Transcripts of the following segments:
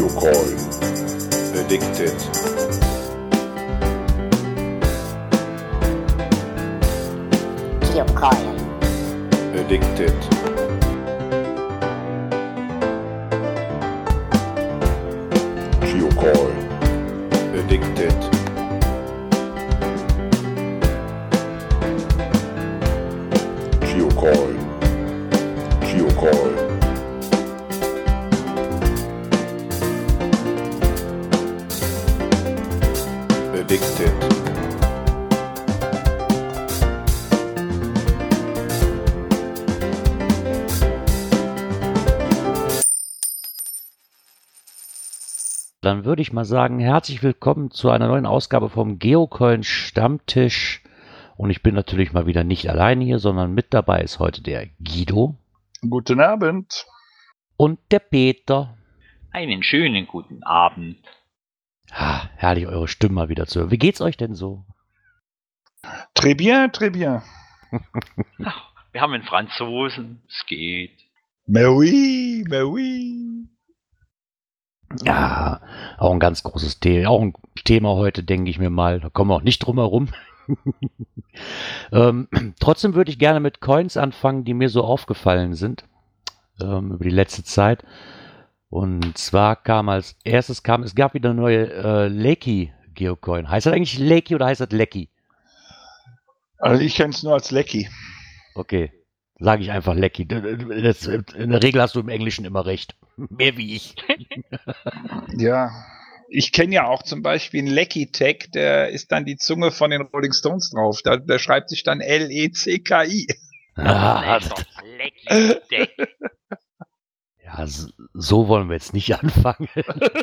Geocoin. Addicted. Geocoin. Addicted. Dann würde ich mal sagen, herzlich willkommen zu einer neuen Ausgabe vom Geocoin Stammtisch. Und ich bin natürlich mal wieder nicht alleine hier, sondern mit dabei ist heute der Guido Guten Abend. und der Peter. Einen schönen guten Abend. Ah, herrlich, eure Stimme mal wieder zu hören. Wie geht's euch denn so? Très bien, très bien. Ach, wir haben einen Franzosen. Es geht. Mais oui, mais oui. Ja, auch ein ganz großes Thema. Auch ein Thema heute, denke ich mir mal. Da kommen wir auch nicht drum herum. ähm, trotzdem würde ich gerne mit Coins anfangen, die mir so aufgefallen sind ähm, über die letzte Zeit. Und zwar kam als erstes kam, es gab wieder eine neue äh, Lecky Geocoin. Heißt das eigentlich Lecky oder heißt das Lecky? Also ich kenne es nur als Lecky. Okay, sage ich einfach Lecky. Das, in der Regel hast du im Englischen immer recht. Mehr wie ich. Ja. Ich kenne ja auch zum Beispiel einen Lecky Tech, der ist dann die Zunge von den Rolling Stones drauf. Da, der schreibt sich dann L-E-C-K-I. Ah, lecker. Deck. Ja, so, wollen wir jetzt nicht anfangen.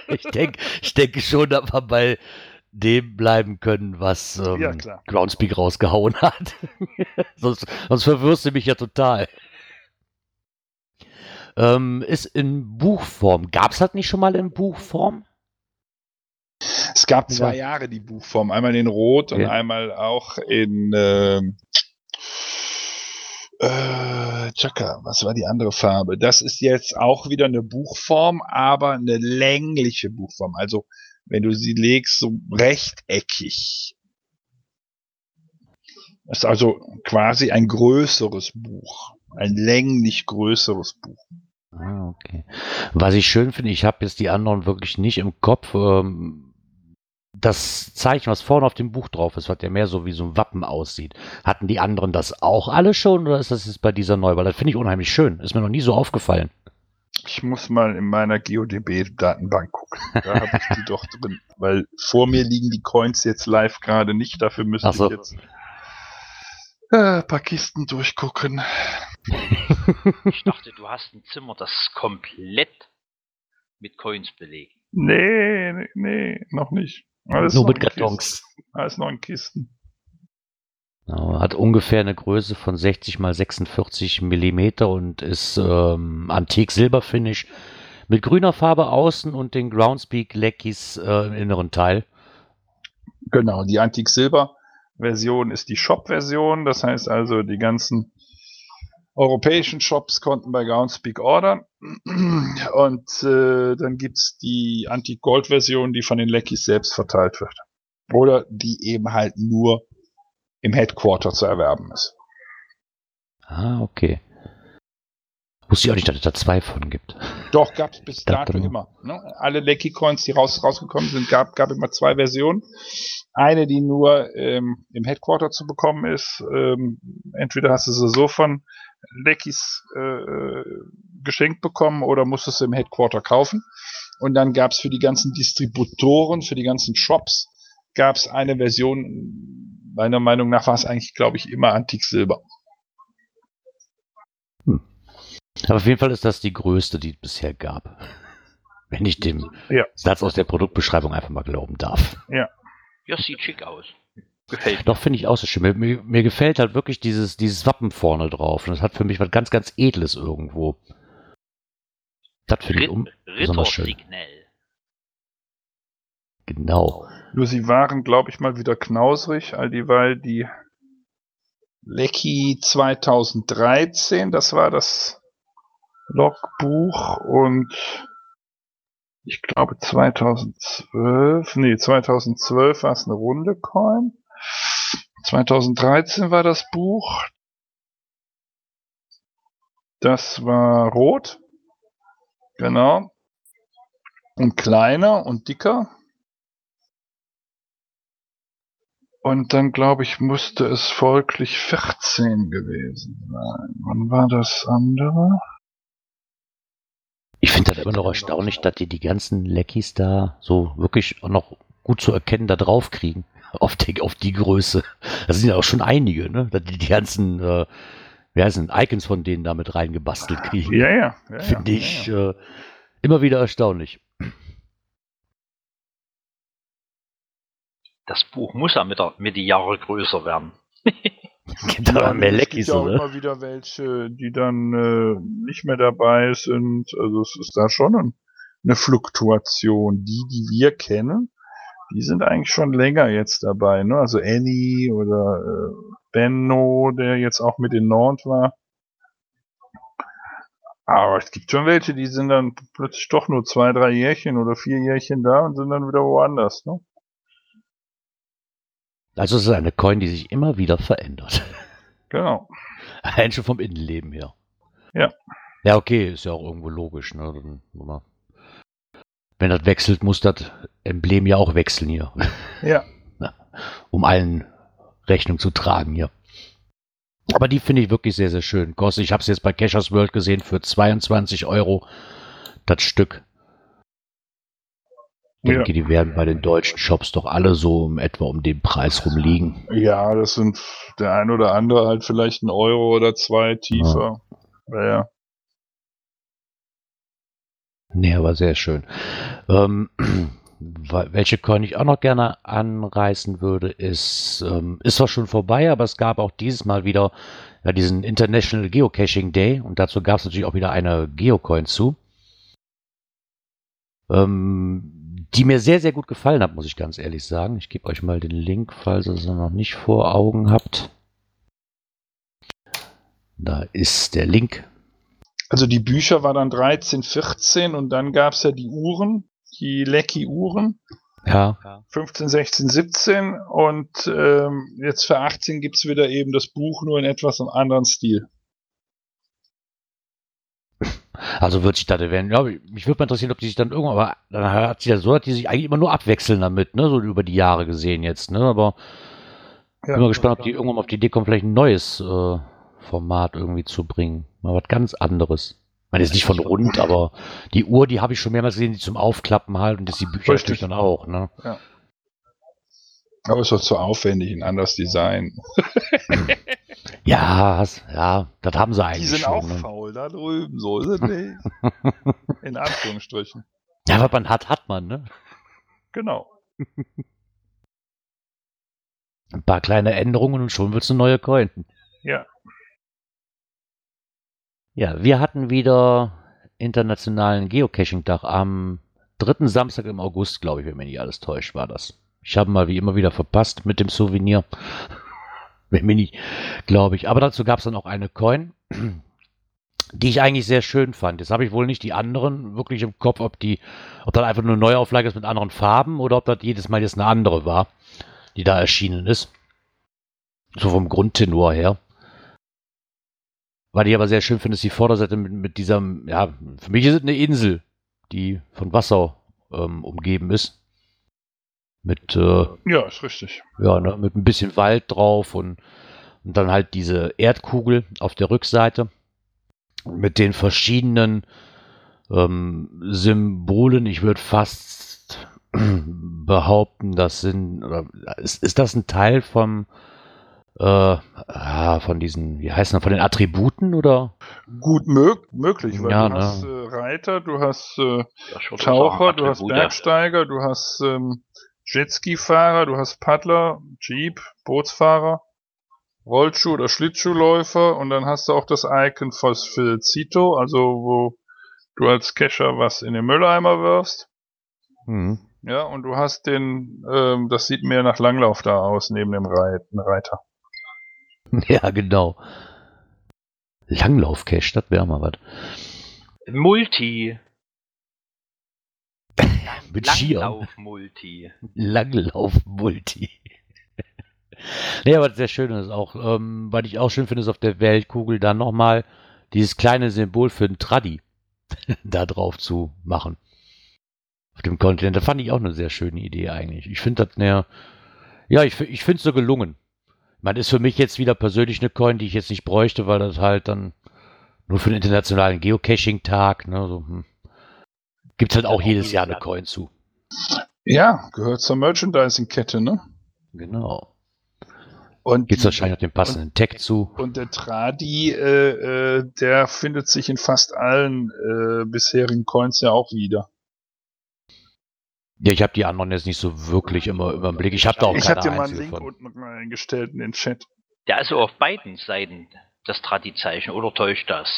ich, denk, ich denke schon, dass wir bei dem bleiben können, was ähm, Ja. Groundspeak rausgehauen hat. sonst, sonst verwirrst du mich ja total. Ähm, ist in Buchform. Gab es das nicht schon mal in Buchform? Es gab zwei Ja. Jahre die Buchform. Einmal in Rot und Ja. einmal auch in ähm, äh, Chaka, was war die andere Farbe? Das ist jetzt auch wieder eine Buchform, aber eine längliche Buchform. Also wenn du sie legst, so rechteckig. Das ist also quasi ein größeres Buch. Ein länglich größeres Buch. Ah, okay. Was ich schön finde, ich habe jetzt die anderen wirklich nicht im Kopf. Ähm, das Zeichen, was vorne auf dem Buch drauf ist, was ja mehr so wie so ein Wappen aussieht. Hatten die anderen das auch alle schon oder ist das jetzt bei dieser neu? Weil das finde ich unheimlich schön. Ist mir noch nie so aufgefallen. Ich muss mal in meiner GeoDB-Datenbank gucken. Da habe ich die doch drin. Weil vor mir liegen die Coins jetzt live gerade nicht. Dafür müsste so. ich jetzt äh, ein paar Kisten durchgucken. Ich dachte, du hast ein Zimmer, das komplett mit Coins belegt. Nee, nee, nee, noch nicht. Alles Nur noch mit. Kartons. Alles noch in Kisten. Genau, hat ungefähr eine Größe von 60 mal 46 Millimeter und ist ähm, Antik-Silberfinish mit grüner Farbe außen und den Groundspeak Leckies äh, im inneren Teil. Genau, die Antik Silber Version ist die Shop-Version. Das heißt also, die ganzen europäischen Shops konnten bei Groundspeak ordern. Und äh, dann gibt's die Antik Gold Version, die von den Leckies selbst verteilt wird. Oder die eben halt nur im Headquarter zu erwerben ist. Ah, okay. Wusste ich auch nicht, dass es da zwei von gibt. Doch, gab's bis Das dato immer. Ne? Alle Lecky Coins, die raus, rausgekommen sind, gab, gab immer zwei Versionen. Eine, die nur ähm, im Headquarter zu bekommen ist. Ähm, entweder hast du sie so von Leckys äh, äh, geschenkt bekommen oder musstest du im Headquarter kaufen. Und dann gab's für die ganzen Distributoren, für die ganzen Shops, gab's eine Version, meiner Meinung nach war es eigentlich, glaube ich, immer Antik Silber. Aber auf jeden Fall ist das die größte, die es bisher gab. Wenn ich dem Ja. Satz aus der Produktbeschreibung einfach mal glauben darf. Ja, sieht schick aus. Gefällt mir. Doch, finde ich auch so schön. Mir, mir, mir gefällt halt wirklich dieses, dieses Wappen vorne drauf. Und das hat für mich was ganz, ganz Edles irgendwo. Das finde ich um, besonders schön. Rittersignal. Genau. Nur sie waren, glaube ich, mal wieder knausrig, all dieweil die Lecky 2013, das war das Logbuch und ich glaube 2012, nee, 2012 war es eine runde Coin. 2013 war das Buch. Das war rot. Genau. Und kleiner und dicker. Und dann glaube ich, musste es folglich 14 gewesen sein. Wann war das andere? Ich finde das immer noch erstaunlich, dass die die ganzen Leckies da so wirklich auch noch gut zu erkennen da drauf kriegen. Auf die, auf die Größe. Das sind ja auch schon einige, ne? Dass die die ganzen, äh, wie heißen Icons von denen da mit reingebastelt kriegen. Ja, ja. ja Finde ja, ich ja. Äh, immer wieder erstaunlich. Das Buch muss ja mit, der, mit die Jahre größer werden. Gibt aber Ja, mehr es gibt ja auch oder? immer wieder welche, die dann äh, nicht mehr dabei sind. Also es ist da schon ein, eine Fluktuation. Die, die wir kennen, die sind eigentlich schon länger jetzt dabei. Ne? Also Annie oder äh, Benno, der jetzt auch mit in Nantes war. Aber es gibt schon welche, die sind dann plötzlich doch nur zwei, drei Jährchen oder vier Jährchen da und sind dann wieder woanders. Ne? Also es ist eine Coin, die sich immer wieder verändert. Genau. Allein schon vom Innenleben her. Ja. Ja, okay, ist ja auch irgendwo logisch. Ne? Wenn das wechselt, muss das Emblem ja auch wechseln hier, Ja. um allen Rechnung zu tragen hier. Aber die finde ich wirklich sehr, sehr schön. Kostet, ich habe es jetzt bei Cashers World gesehen für 22 Euro das Stück. Ich Ja. denke, die werden bei den deutschen Shops doch alle so um etwa um den Preis rumliegen. Ja, das sind der ein oder andere halt vielleicht ein Euro oder zwei tiefer. Ja, ja. Nee, aber sehr schön. Ähm, welche Coin ich auch noch gerne anreißen würde, ist, ähm, ist zwar schon vorbei, aber es gab auch dieses Mal wieder ja, diesen International Geocaching Day und dazu gab es natürlich auch wieder eine Geocoin zu, ähm, die mir sehr, sehr gut gefallen hat, muss ich ganz ehrlich sagen. Ich gebe euch mal den Link, falls ihr es noch nicht vor Augen habt. Da ist der Link. Also die Bücher war dann 13, 14 und dann gab's ja die Uhren, die Lecky-Uhren, Ja, 15, 16, 17 und ähm, jetzt für 18 gibt's wieder eben das Buch, nur in etwas einem anderen Stil. Also wird sich da werden. Ja, mich würde mal interessieren, ob die sich dann irgendwann, aber dann hat sie ja so, dass die sich eigentlich immer nur abwechseln damit, ne? So über die Jahre gesehen jetzt, ne? Aber Ja. bin mal gespannt, ob die irgendwann auf die Idee kommen, vielleicht ein neues äh, Format irgendwie zu bringen. Mal was ganz anderes. Ich meine, jetzt nicht von rund, aber die Uhr, die habe ich schon mehrmals gesehen, die zum Aufklappen halt und das die Bücher natürlich dann auch, ne? Aber ist doch zu aufwendig, ein anderes Design. Ja, ja, das haben sie Die eigentlich sind schon. auch ne? faul da drüben, so ist es nicht. In Anführungsstrichen. Ja, was man hat, hat man, ne? Genau. Ein paar kleine Änderungen und schon wird's eine neue Coin. Ja. Ja, wir hatten wieder internationalen Geocaching-Tag am dritten Samstag im August, glaube ich, wenn mich nicht alles täuscht, war das. Ich habe mal wie immer wieder verpasst mit dem Souvenir. Wenn nicht, glaube ich. Aber dazu gab es dann auch eine Coin, die ich eigentlich sehr schön fand. Jetzt habe ich wohl nicht die anderen wirklich im Kopf, ob die, ob das einfach nur eine Neuauflage ist mit anderen Farben oder ob das jedes Mal jetzt eine andere war, die da erschienen ist. So vom Grundtenor her. Was ich aber sehr schön finde, ist die Vorderseite mit, mit diesem, ja, für mich ist es eine Insel, die von Wasser ähm, umgeben ist. Mit, äh, Ja, ist richtig. ja, ne, mit ein bisschen Wald drauf und, und dann halt diese Erdkugel auf der Rückseite mit den verschiedenen ähm, Symbolen. Ich würde fast behaupten, das sind, oder ist, ist das ein Teil vom, äh, ah, von diesen, wie heißen das, von den Attributen oder? Gut mög möglich, weil Ja, du ne. hast äh, Reiter, du hast äh, Taucher, du hast. Bergsteiger, du hast ähm, Jetski-Fahrer, du hast Paddler, Jeep, Bootsfahrer, Rollschuh- oder Schlittschuhläufer und dann hast du auch das Icon für, Zito, also wo du als Kescher was in den Mülleimer wirfst. Hm. Ja, und du hast den, ähm, das sieht mehr nach Langlauf da aus, neben dem Reit Reiter. Ja, genau. Langlauf-Cache, das wäre mal was. Multi. Mit. Langlauf-Multi. Langlauf-Multi. nee, aber sehr schön ist auch, ähm, was ich auch schön finde, ist auf der Weltkugel dann nochmal dieses kleine Symbol für ein Traddy da drauf zu machen. Auf dem Kontinent. Da fand ich auch eine sehr schöne Idee eigentlich. Ich finde das näher, ja, ich, ich finde es so gelungen. Man ist für mich jetzt wieder persönlich eine Coin, die ich jetzt nicht bräuchte, weil das halt dann nur für den internationalen Geocaching-Tag, ne, so, hm. Gibt's halt auch jedes Jahr eine Coin zu. Ja, gehört zur Merchandising-Kette, ne? Genau. Und Gibt's wahrscheinlich auch den passenden Tag zu. Und der Tradi, äh, äh, der findet sich in fast allen äh, bisherigen Coins ja auch wieder. Ja, ich habe die anderen jetzt nicht so wirklich immer über den Blick. Ich habe da auch Ich keine habe dir mal einen Link von. unten mal eingestellt in den Chat. Der ist also auf beiden Seiten das Tradi-Zeichen, oder täuscht das?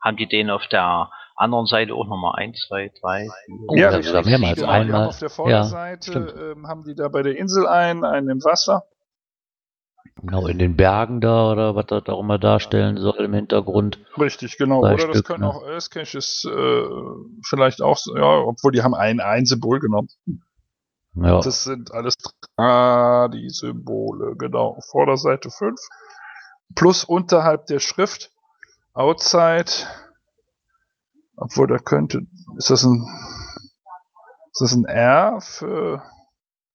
Haben die den auf der anderen Seite auch nochmal 1, 2, 3, 4? Oh, Ja, da richtig. sogar mehrmals. Genau, die Einmal. auf der Ja, Vorderseite stimmt. ähm, haben die da bei der Insel einen, einen im Wasser. Genau, in den Bergen da oder was das auch immer darstellen soll im Hintergrund. Richtig, genau. Oder das Stück, können ne? auch Earth Caches äh, vielleicht auch, so- ja, obwohl die haben ein, ein Symbol genommen. Ja, Das sind alles Tradi-Symbole, genau. Vorderseite 5. Plus unterhalb der Schrift Outside. Obwohl da könnte. Ist das ein. Ist das ein R für.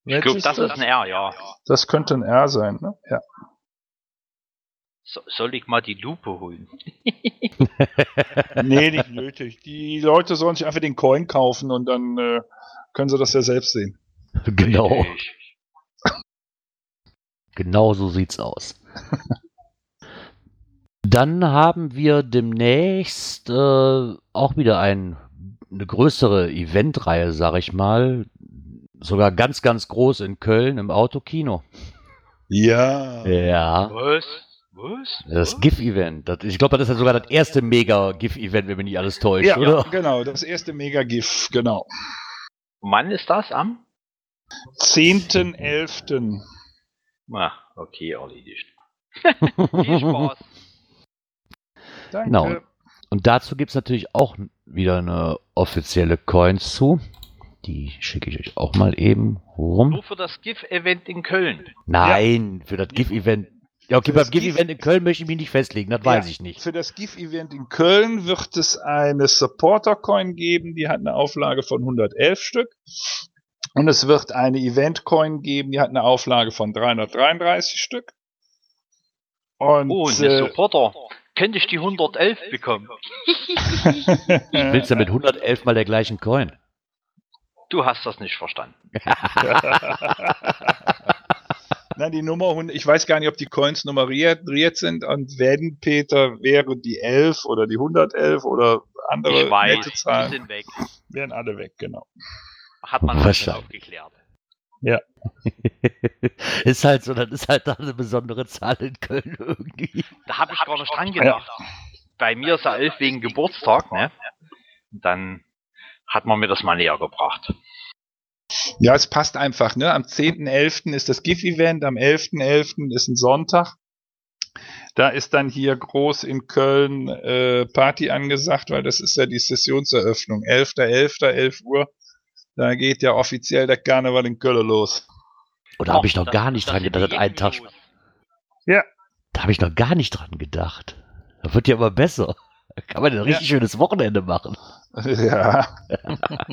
Ich glaube, das ist ein R, ja. Das könnte ein R sein, ne? Ja. So, soll ich mal die Lupe holen? Nee, nicht nötig. Die Leute sollen sich einfach den Coin kaufen und dann äh, können sie das ja selbst sehen. genau, genau so sieht's aus. Dann haben wir demnächst äh, auch wieder ein, eine größere Eventreihe, sag ich mal. Sogar ganz, ganz groß in Köln im Autokino. Ja. Ja. Was? Was? Das? GIF-Event. Das- Ich glaube, das ist ja sogar das erste Mega-GIF-Event, wenn mich nicht alles täuscht, Ja, oder? genau. Das erste Mega-GIF, genau. Wann ist das am? 10.11. Ah, okay, erledigt. Viel Spaß. Danke. Genau. Und dazu gibt es natürlich auch wieder eine offizielle Coin zu. Die schicke ich euch auch mal eben rum. Nur für das GIF-Event in Köln. Nein, für das GIF-Event. Ja, okay, beim GIF-Event in Köln möchte ich mich nicht festlegen, das weiß Ja, ich nicht. Für das GIF-Event in Köln wird es eine Supporter-Coin geben, die hat eine Auflage von 111 Stück. Und es wird eine Event-Coin geben, die hat eine Auflage von 333 Stück. Und Oh, eine äh, Supporter. Könnte ich die 111 bekommen? Willst du mit 111 mal der gleichen Coin? Du hast das nicht verstanden. Nein, die Nummer 100, ich weiß gar nicht, ob die Coins nummeriert sind und wenn, Peter, wäre die 11 oder die 111 oder andere Ich weiß, nette die Zahlen, sind weg. wären alle weg, genau. Hat man halt schon Aufgeklärt. ist halt so, das ist halt da eine besondere Zahl in Köln irgendwie. Da habe ich gar nicht dran gedacht. Bei mir ist er 11 wegen Geburtstag, ne? Dann hat man mir das mal näher gebracht. Ja, es passt einfach, ne? Am 10.11. ist das GIF-Event, am 11.11. ist ein Sonntag. Da ist dann hier groß in Köln äh, Party angesagt, weil das ist ja die Sessionseröffnung. 11.11., 11 Uhr. Da geht ja offiziell der Karneval in Köln los. Oder habe ich noch gar nicht dran gedacht, einen Tag. Ja, Da habe ich noch gar nicht dran gedacht. Das wird ja immer besser. Da kann man ein richtig schönes Wochenende machen. ja.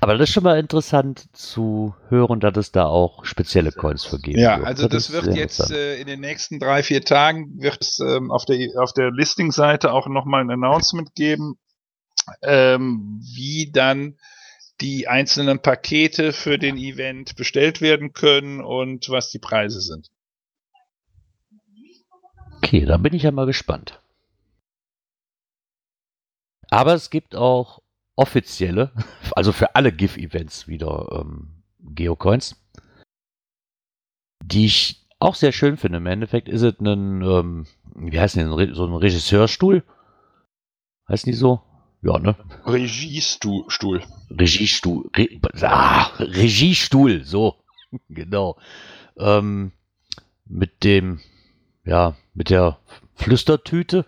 Aber das ist schon mal interessant zu hören, dass es da auch spezielle Coins für geben Ja, wird. also das ist wird jetzt äh, in den nächsten drei, vier Tagen wird es ähm, auf der auf der Listing-Seite auch nochmal ein Announcement geben, ähm, wie dann die einzelnen Pakete für den Event bestellt werden können und was die Preise sind. Okay, da bin ich ja mal gespannt. Aber es gibt auch offizielle, also für alle GIF-Events wieder ähm, Geocoins, die ich auch sehr schön finde. Im Endeffekt ist es ein, ähm, wie heißt denn, so ein Regisseurstuhl? Heißt nicht so? Ja, ne? Regiestuhl. Stuhl. Regiestuhl. Re ah, Regiestuhl, so. genau. Ähm, mit dem, ja, mit der Flüstertüte.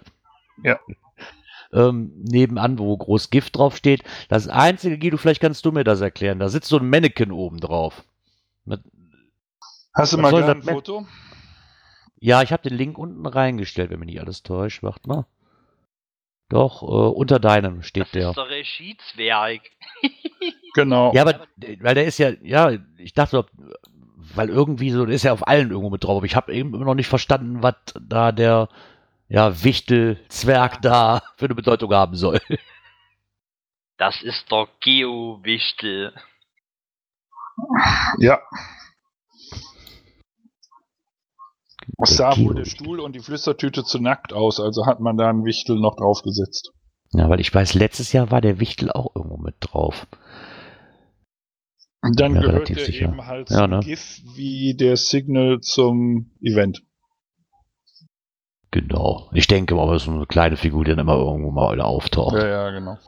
Ja. ähm, nebenan, wo groß Gift drauf steht. Das einzige, Guido, vielleicht kannst du mir das erklären. Da sitzt so ein Mannequin oben drauf. Mit, Hast du mal ein Foto? ja, ich habe den Link unten reingestellt, wenn mich nicht alles täuscht. Warte mal. Doch, äh, unter deinem steht Das der. ist der Regiezwerg. Genau. Ja, aber weil der ist ja, ja, ich dachte, weil irgendwie so, der ist ja auf allen irgendwo mit drauf. Aber ich habe eben immer noch nicht verstanden, was da der ja, Wichtel-Zwerg da für eine Bedeutung haben soll. Das ist der Geo-Wichtel. Ja. Es sah wohl der Stuhl und die Flüstertüte zu nackt aus, also hat man da einen Wichtel noch draufgesetzt. Ja, weil ich weiß, letztes Jahr war der Wichtel auch irgendwo mit drauf. Und dann Ja, gehört er sicher. eben halt Ja, ne? GIF wie der Signal zum Event. Genau. Ich denke mal, das ist so eine kleine Figur, die dann immer irgendwo mal auftaucht. Ja, ja, genau.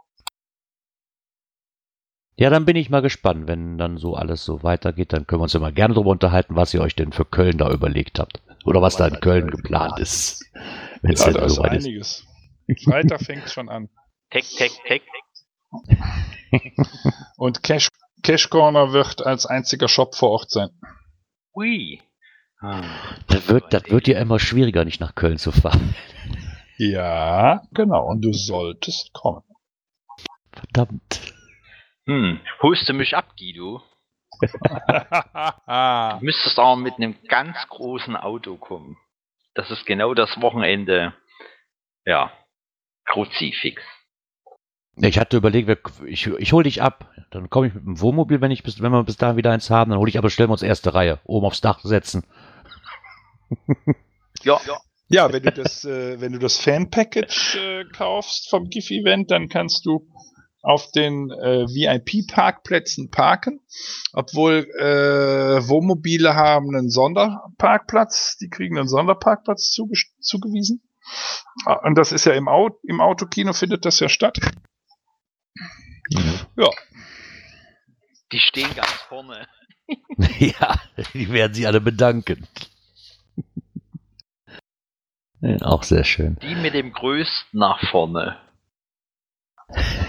Ja, dann bin ich mal gespannt, wenn dann so alles so weitergeht, dann können wir uns immer gerne darüber unterhalten, was ihr euch denn für Köln da überlegt habt. Oder was da in Köln geplant ist. Wenn es Ja, denn da ist soweit ist. einiges. Freitag fängt schon an. Tech, Tech, Tech. Und Cash, Cash Corner wird als einziger Shop vor Ort sein. Ui. Ah. Das wird, das wird ja immer schwieriger, nicht nach Köln zu fahren. Ja, genau. Und du solltest kommen. Verdammt. Hm. Holst du mich ab, Guido? Du müsstest aber mit einem ganz großen Auto kommen. Das ist genau das Wochenende. Ja. Kruzifix. Ich hatte überlegt, ich, ich hol dich ab. Dann komme ich mit dem Wohnmobil, wenn, ich bis, wenn wir bis dahin wieder eins haben. Dann hole ich aber, stellen wir uns erste Reihe. Oben aufs Dach setzen. Ja. Ja, wenn du das, äh, wenn du das Fan-Package äh, kaufst vom GIF-Event, dann kannst du auf den äh, VIP-Parkplätzen parken. Obwohl äh, Wohnmobile haben einen Sonderparkplatz, die kriegen einen Sonderparkplatz zuge zugewiesen. Ah, Und das ist ja im, Au im Autokino findet das ja statt. Ja, Die stehen ganz vorne. ja, die werden sich alle bedanken. Ja, auch sehr schön. Die mit dem größten nach vorne.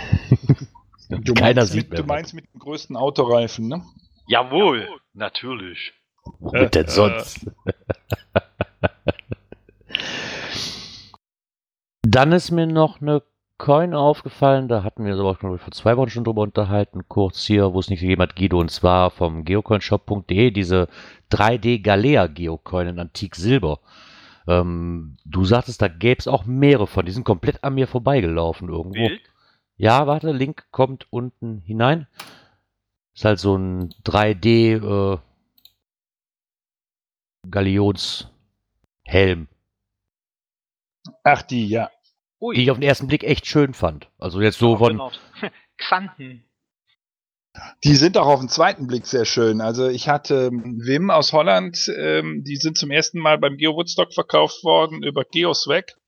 du Keiner meinst, sieht mit, mehr. du meinst mit dem größten Autoreifen, ne? Jawohl. Natürlich. Womit denn äh, sonst? Dann ist mir noch eine Coin aufgefallen, da hatten wir uns aber schon vor zwei Wochen schon drüber unterhalten, kurz hier, wo es nicht gegeben hat, Guido, und zwar vom geocoinshop.de, diese 3D Galea Geocoin in Antik Silber. Ähm, du sagtest, da gäbe es auch mehrere von, die sind komplett an mir vorbeigelaufen irgendwo. Bild. Ja, warte, Link kommt unten hinein. Ist halt so ein 3D äh, Galionshelm, Ach, die, ja. Ui. die ich auf den ersten Blick echt schön fand. Also jetzt so von, Erinnert. Xanten. Die sind auch auf den zweiten Blick sehr schön. Also ich hatte ähm, Wim aus Holland, ähm, die sind zum ersten Mal beim Geo Woodstock verkauft worden über Geoswag.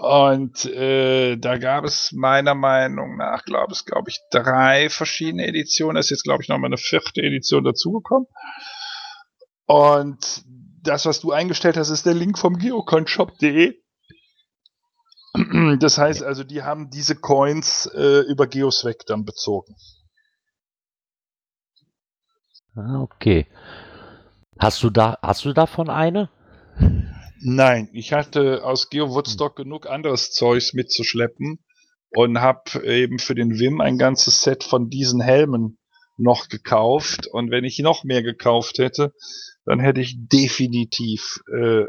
Und äh, da gab es meiner Meinung nach, glaube ich, glaube ich, drei verschiedene Editionen. Da ist jetzt, glaube ich, nochmal eine vierte Edition dazugekommen. Und das, was du eingestellt hast, ist der Link vom geocoinshop.de. Das heißt also, die haben diese Coins äh, über Geoswag dann bezogen. Ah, okay. Hast du da, hast du davon eine? Nein, ich hatte aus Geo Woodstock genug anderes Zeugs mitzuschleppen und habe eben für den Wim ein ganzes Set von diesen Helmen noch gekauft. Und wenn ich noch mehr gekauft hätte, dann hätte ich definitiv äh,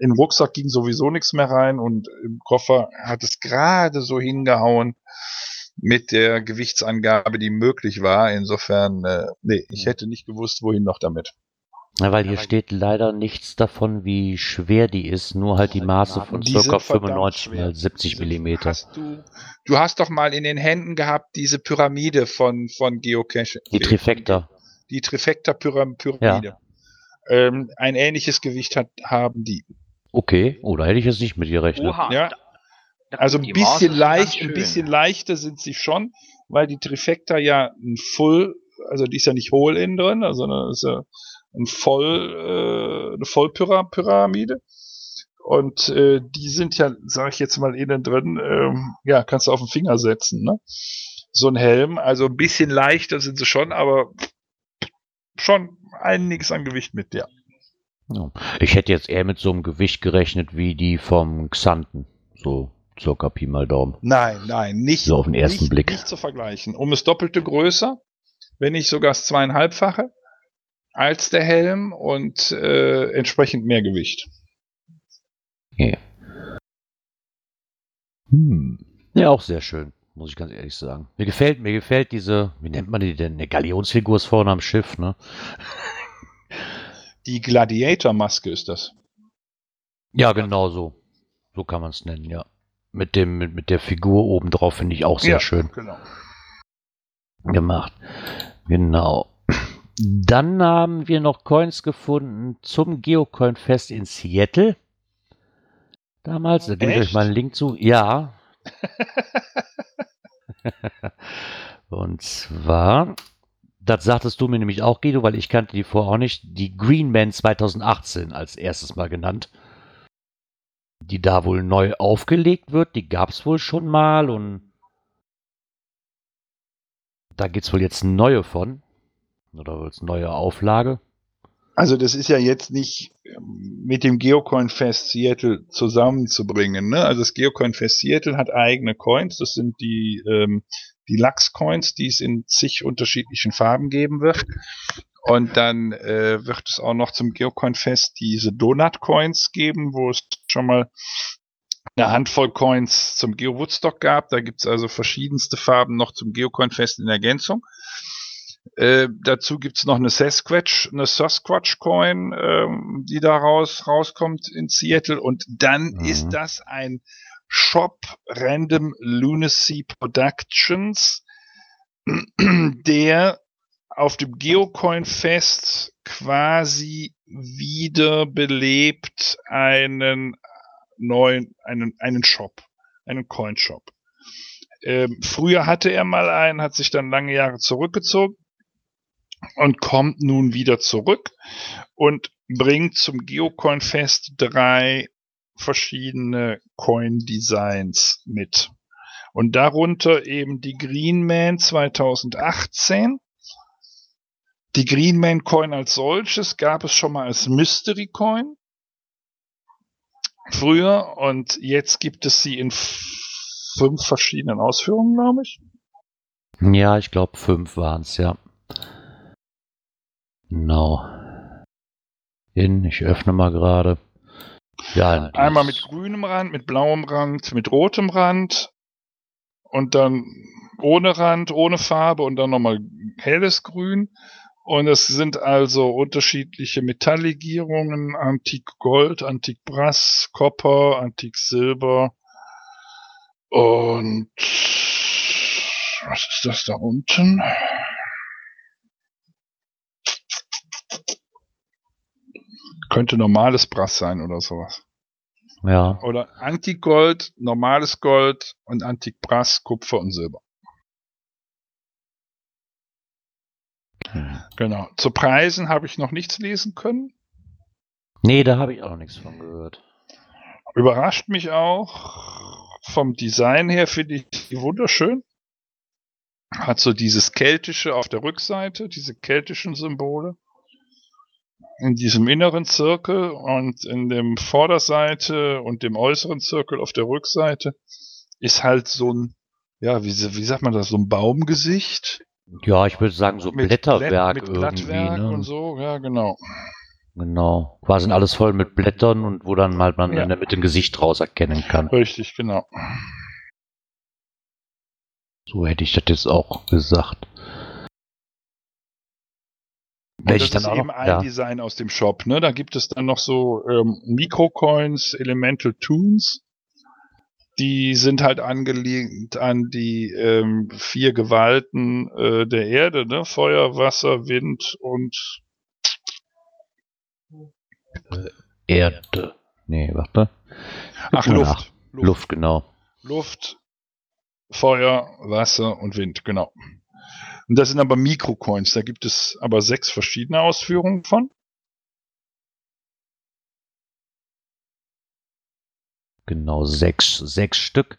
in den Rucksack ging sowieso nichts mehr rein und im Koffer hat es gerade so hingehauen mit der Gewichtsangabe, die möglich war. Insofern, äh, nee, ich hätte nicht gewusst, wohin noch damit. Ja, weil hier steht leider nichts davon, wie schwer die ist, nur halt die Maße von verdammt 95 schwer. mal 70 Diese- Millimeter. Hast du, du hast doch mal in den Händen gehabt diese Pyramide von, von Geocache. Die Trifecta. Die Trifecta-Pyramide. Ähm, ein ähnliches Gewicht hat, haben die. Okay, oh, da hätte ich jetzt nicht mit gerechnet. Oha. Ja. Also ein bisschen leicht, ein bisschen leichter sind sie schon, weil die Trifecta ja ein Full, also die ist ja nicht hohl innen drin, sondern ist ja ein Voll, äh, eine Vollpyramide. Und äh, die sind ja, sage ich jetzt mal innen drin, ähm, ja, kannst du auf den Finger setzen, ne? So ein Helm, also ein bisschen leichter sind sie schon, aber schon einiges an Gewicht mit, ja. Ja. Ich hätte jetzt eher mit so einem Gewicht gerechnet wie die vom Xanten. So circa Pi mal Daumen. Nein, nein, nicht, So auf den ersten nicht, Blick. nicht zu vergleichen. Um das Doppelte größer, wenn nicht sogar das zweieinhalbfache als der Helm und äh, entsprechend mehr Gewicht. Hm. Ja, auch sehr schön, muss ich ganz ehrlich sagen. Mir gefällt, mir gefällt diese, wie nennt man die denn? Eine Galionsfigur ist vorne am Schiff, ne? Die Gladiator-Maske ist das. Ja, genau so. So kann man es nennen, ja. Mit dem, mit, mit der Figur oben drauf finde ich auch sehr ja, schön Genau. gemacht. Genau. Dann haben wir noch Coins gefunden zum Geocoin-Fest in Seattle. Damals, da gebe ich euch mal einen Link zu. Ja. Und zwar, das sagtest du mir nämlich auch, Guido, weil ich kannte die vorher auch nicht, die Green Man 2018 als erstes mal genannt. Die da wohl neu aufgelegt wird, die gab es wohl schon mal und da gibt es wohl jetzt neue von. Oder wohl eine neue Auflage. Also das ist ja jetzt nicht ähm, mit dem Geocoin Fest Seattle zusammenzubringen. Ne? Also das Geocoin Fest Seattle hat eigene Coins. Das sind die ähm, die Lux Coins, die es in zig unterschiedlichen Farben geben wird. Und dann äh, wird es auch noch zum Geocoin Fest diese Donut Coins geben, wo es schon mal eine Handvoll Coins zum Geo Woodstock gab. Da gibt's also verschiedenste Farben noch zum Geocoin Fest in Ergänzung. Äh, dazu gibt's noch eine Sasquatch, eine Sasquatch Coin, ähm, die da raus, rauskommt in Seattle. Und dann Mhm. ist das ein Shop Random Lunacy Productions, der auf dem Geocoin Fest quasi wiederbelebt einen neuen, einen, einen Shop, einen Coin Shop. Ähm, früher hatte er mal einen, hat sich dann lange Jahre zurückgezogen und kommt nun wieder zurück und bringt zum Geocoin Fest drei verschiedene Coin Designs mit. Und darunter eben die Greenman 2018. Die Greenman Coin als solches gab es schon mal als Mystery Coin. Früher und jetzt gibt es sie in fünf verschiedenen Ausführungen, glaube ich. Ja, ich glaube fünf waren es, ja. Genau. In, ich öffne mal gerade. Ja, Einmal mit grünem Rand, mit blauem Rand, mit rotem Rand und dann ohne Rand, ohne Farbe und dann nochmal helles Grün. Und es sind also unterschiedliche Metalllegierungen, Antik Gold, Antik Brass, Copper, Antik Silber und was ist das da unten? Könnte normales Brass sein oder sowas. Ja, Oder Antikgold, normales Gold und Antikbrass, Kupfer und Silber. Hm. Genau. Zu Preisen habe ich noch nichts lesen können. nee, da habe ich auch noch nichts von gehört. Überrascht mich auch. Vom Design her finde ich die wunderschön. Hat so dieses keltische auf der Rückseite, diese keltischen Symbole. In diesem inneren Zirkel und in dem Vorderseite und dem äußeren Zirkel auf der Rückseite ist halt so ein, ja, wie, wie sagt man das, so ein Baumgesicht. Ja, ich würde sagen, so mit Blätterwerk Blätt- mit irgendwie. Blattwerk Ne? und so, ja, genau. Genau. Quasi alles voll mit Blättern und wo dann halt man Ja. Mitte ein Gesicht raus erkennen kann. Richtig, genau. So hätte ich das jetzt auch gesagt. Welche das ist eben ein ja. Design aus dem Shop. Ne? Da gibt es dann noch so ähm, Mikrocoins, Elemental Tunes. Die sind halt angelehnt an die ähm, vier Gewalten äh, der Erde, ne? Feuer, Wasser, Wind und Erde. Nee, warte. ach, Luft. nach. Luft, genau. Luft, Feuer, Wasser und Wind, genau. Und das sind aber Mikrocoins. Da gibt es aber sechs verschiedene Ausführungen von. Genau, sechs, sechs Stück.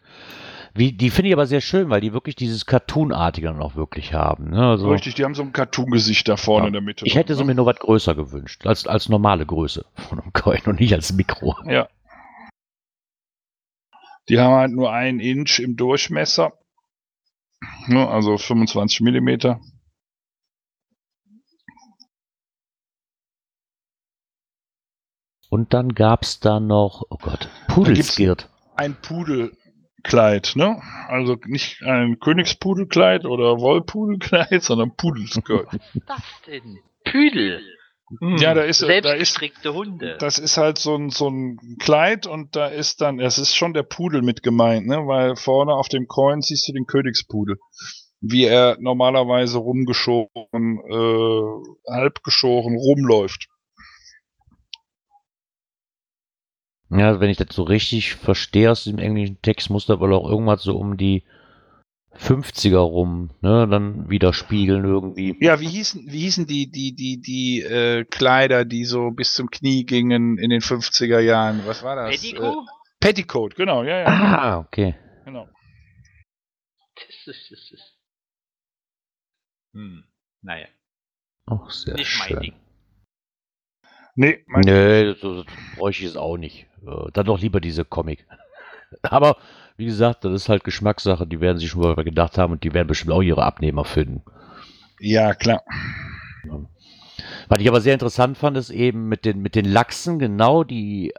Wie, die finde ich aber sehr schön, weil die wirklich dieses Cartoonartige dann auch wirklich haben. Ne? Also, Richtig, die haben so ein Cartoon-Gesicht da vorne Ja. in der Mitte. ich hätte so ne? mir nur was größer gewünscht, als, als normale Größe von einem Coin und nicht als Mikro. Ja. Die haben halt nur ein Inch im Durchmesser. Ne, also 25 Millimeter. Und dann gab's da noch, oh Gott, Pudelskirt. Ein Pudelkleid, ne? Also nicht ein Königspudelkleid oder Wollpudelkleid, sondern Pudelskirt. das denn? Püdel. Hm, Ja, da ist- da ist- Hunde. Das ist halt so ein, so ein Kleid und da ist dann, es ist schon der Pudel mit gemeint, ne? Weil vorne auf dem Coin siehst du den Königspudel. Wie er normalerweise rumgeschoren, äh, halbgeschoren rumläuft. Ja, wenn ich das so richtig verstehe aus dem englischen Text, muss da wohl auch irgendwas so um die 50er rum, ne, dann widerspiegeln irgendwie. Ja, wie hießen, wie hießen die, die, die, die äh, Kleider, die so bis zum Knie gingen in den 50er Jahren? Was war das? Äh, Petticoat? Petticoat, genau, ja, ja, Ah, okay. genau. Das ist, das ist. Hm. Naja, Auch sehr nicht schön. mein Ding. Nee, mein, Nee, so, so bräuchte ich es auch nicht. Äh, dann doch lieber diese Comic. Aber wie gesagt, das ist halt Geschmackssache. Die werden sich schon mal gedacht haben und die werden bestimmt auch ihre Abnehmer finden. ja, klar. Was ich aber sehr interessant fand, ist eben mit den, mit den Lachsen, genau die,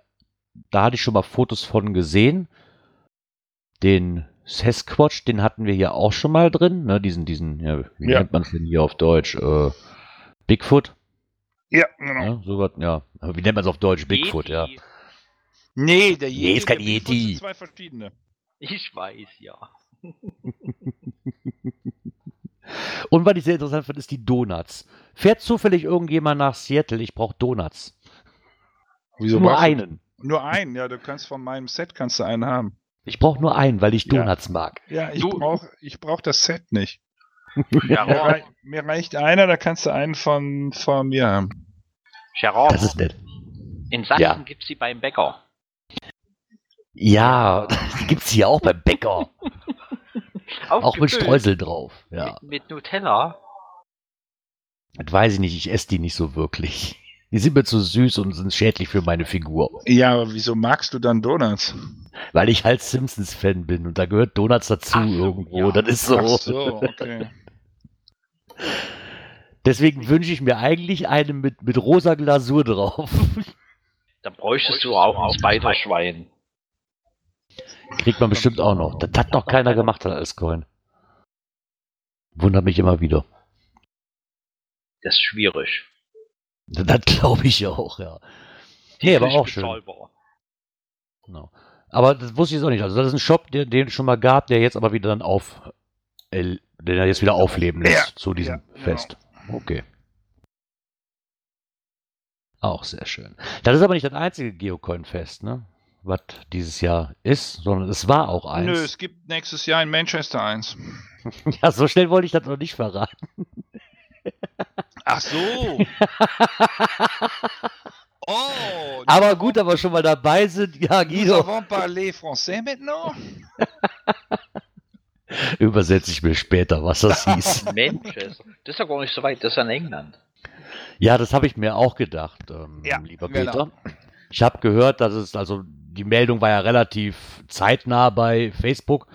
da hatte ich schon mal Fotos von gesehen. Den Sasquatch, den hatten wir hier auch schon mal drin, ne, diesen, diesen, ja, wie Ja. nennt man es denn hier auf Deutsch? Äh, Bigfoot, Ja, genau. ja, so was, ja. Wie nennt man es auf Deutsch? Bigfoot, ja. Yeti. Nee, der Nee, ist kein Yeti. sind zwei verschiedene. Ich weiß, ja. Und was ich sehr interessant finde, ist die Donuts. Fährt zufällig irgendjemand nach Seattle? Ich brauche Donuts. Wieso nur du- einen. Nur einen, ja, du kannst von meinem Set kannst du einen haben. Ich brauche nur einen, weil ich Ja. Donuts mag. Ja, ich Du- brauch, ich brauch das Set nicht. Ja, Mir, rei mir reicht einer, da kannst du einen von, von mir haben. Gerard, Das ist nett. in Sachsen Ja. gibt's sie beim Bäcker. Ja, die gibt's hier auch beim Bäcker. Auch mit Streusel drauf. Ja. Mit, mit Nutella. Das weiß ich nicht, ich esse die nicht so wirklich. Die sind mir zu süß und sind schädlich für meine Figur. Ja, aber wieso magst du dann Donuts? Weil ich halt Simpsons-Fan bin und da gehört Donuts dazu Ach irgendwo. ja. Das ist so. Ach so, okay. Deswegen wünsche ich mir eigentlich eine mit, mit rosa Glasur drauf. Da bräuchtest du auch ein Spiderschwein. Kriegt man bestimmt auch noch. Das hat noch keiner gemacht als Coin. Wundert mich immer wieder. Das ist schwierig. Das glaube ich auch, ja. Nee, aber auch schön. Genau. Aber das wusste ich jetzt auch nicht. Also das ist ein Shop, der, den es schon mal gab, der jetzt aber wieder dann auf, äh, den er jetzt wieder aufleben lässt Ja, zu diesem ja, genau. Fest. Okay. Auch sehr schön. Das ist aber nicht das einzige Geocoin-Fest, ne? Was dieses Jahr ist, sondern es war auch eins. Nö, es gibt nächstes Jahr in Manchester eins. Ja, so schnell wollte ich das noch nicht verraten. Ach so. oh. Aber gut, aber schon mal dabei sind, ja, Nous Guido, avons parlé français maintenant? übersetze ich mir später, was das hieß. Manchester. Das ist ja gar nicht so weit, das ist ja in England. Ja, das habe ich mir auch gedacht, ähm, Ja, lieber genau. Peter. Ich habe gehört, dass es, also die Meldung war ja relativ zeitnah bei Facebook.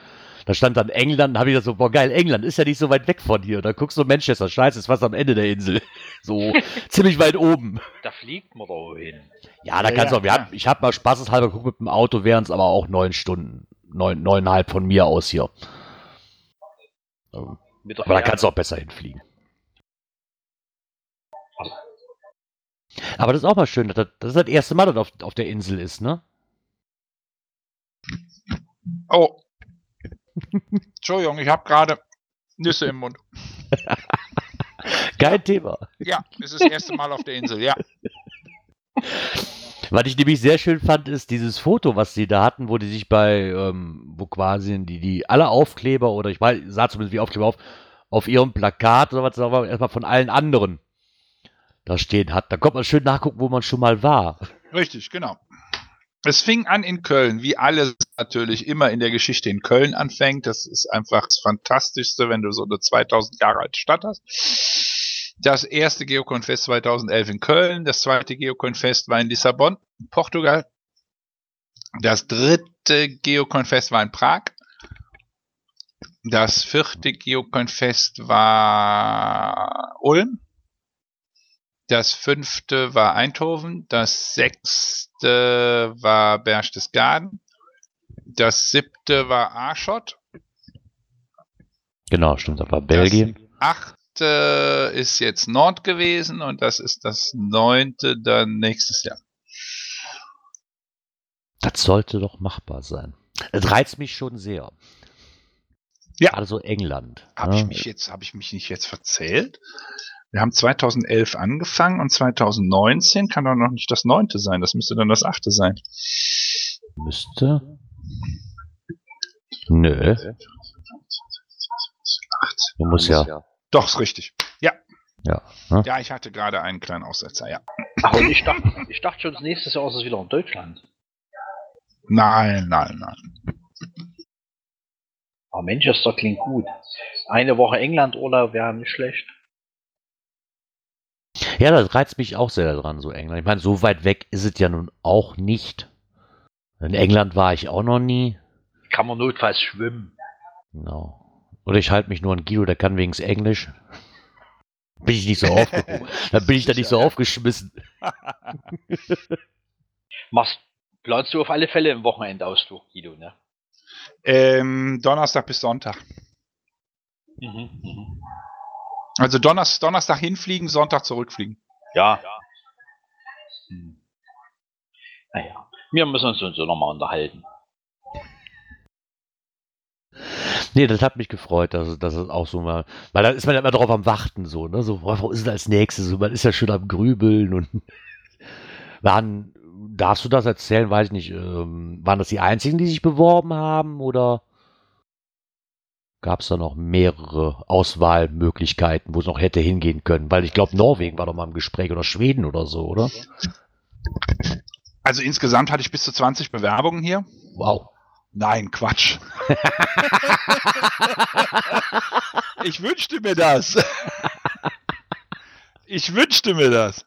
Da stand dann England, da habe ich gesagt so, boah geil, England ist ja nicht so weit weg von hier. Da guckst du Manchester, scheiße, ist fast am Ende der Insel. So ziemlich weit oben. Da fliegt man doch hin. Ja, da Ja, kannst ja, du auch, wir haben, ich habe mal spaßeshalber geguckt mit dem Auto, wären es aber auch neun Stunden. Neun, neuneinhalb von mir aus hier. Ähm, Aber da kannst du auch besser hinfliegen. Aber das ist auch mal schön, dass das, das ist das erste Mal, dass das auf, auf der Insel ist, ne? Oh. Entschuldigung, ich habe gerade Nüsse im Mund. Kein Thema. Ja, es ist das erste Mal auf der Insel, ja. Was ich nämlich sehr schön fand, ist dieses Foto, was sie da hatten, wo die sich bei, ähm, wo quasi die, die alle Aufkleber oder ich weiß, sah zumindest wie Aufkleber auf, auf ihrem Plakat oder was, aber erstmal von allen anderen da stehen hat. Da kommt man schön nachgucken, wo man schon mal war. Richtig, genau. Es fing an in Köln, wie alles natürlich immer in der Geschichte in Köln anfängt. Das ist einfach das Fantastischste, wenn du so eine 2000 Jahre alte Stadt hast. Das erste Geocoin-Fest 2011 in Köln, das zweite Geocoin-Fest war in Lissabon, Portugal. Das dritte Geocoin-Fest war in Prag. Das vierte Geocoin-Fest war Ulm. Das fünfte war Eindhoven. Das sechste war Berchtesgaden. Das siebte war Aarschot. Genau, stimmt, das war Belgien. Das achte ist jetzt Nord gewesen und das ist das neunte dann nächstes Jahr. Das sollte doch machbar sein. Es reizt mich schon sehr. Ja. Also England. Habe ne? ich mich jetzt, habe ich mich nicht jetzt verzählt? Wir haben 2011 angefangen und 2019 kann doch noch nicht das neunte sein. Das müsste dann das achte sein. Müsste. Nö. Du musst ja. Doch, ist richtig. Ja. Ja. Ne? Ja, ich hatte gerade einen kleinen Aussetzer, ja. Und ich dachte, ich dachte schon, das nächste Jahr ist es wieder in Deutschland. Nein, nein, nein. Aber Manchester klingt gut. Eine Woche England-Urlaub wäre nicht schlecht. Ja, das reizt mich auch sehr daran, so England. Ich meine, so weit weg ist es ja nun auch nicht. In England war ich auch noch nie. Kann man notfalls schwimmen. Genau. Oder ich halte mich nur an Guido, der kann wenigstens Englisch. Bin ich nicht so aufgehoben. Dann bin ich da nicht so aufgeschmissen. Machst, planst du auf alle Fälle im Wochenendausflug, Guido, ne? Ähm, Donnerstag bis Sonntag. Mhm, mhm. Also Donnerstag, Donnerstag hinfliegen, Sonntag zurückfliegen. Ja. Hm. Naja, wir müssen uns so nochmal unterhalten. Nee, das hat mich gefreut, dass, es- dass es auch so mal, weil da ist man ja immer drauf am Warten, so, ne? So, boah, wo ist denn als nächstes? So, man ist ja schon am Grübeln und waren, darfst du das erzählen? Weiß ich nicht, ähm, waren das die einzigen, die sich beworben haben oder gab es da noch mehrere Auswahlmöglichkeiten, wo es noch hätte hingehen können? Weil ich glaube, Norwegen war doch mal im Gespräch oder Schweden oder so, oder? Also insgesamt hatte ich bis zu 20 Bewerbungen hier. Wow. Nein, Quatsch. ich wünschte mir das. Ich wünschte mir das.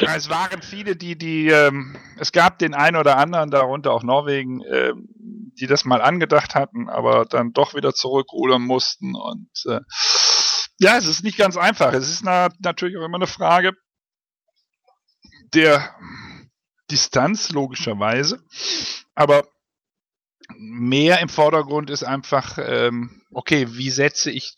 Es waren viele, die, die, ähm, es gab den einen oder anderen, darunter auch Norwegen, ähm, die das mal angedacht hatten, aber dann doch wieder zurückrudern mussten. Und äh, ja, es ist nicht ganz einfach. Es ist na, natürlich auch immer eine Frage der Distanz, logischerweise. Aber mehr im Vordergrund ist einfach, ähm, okay, wie setze ich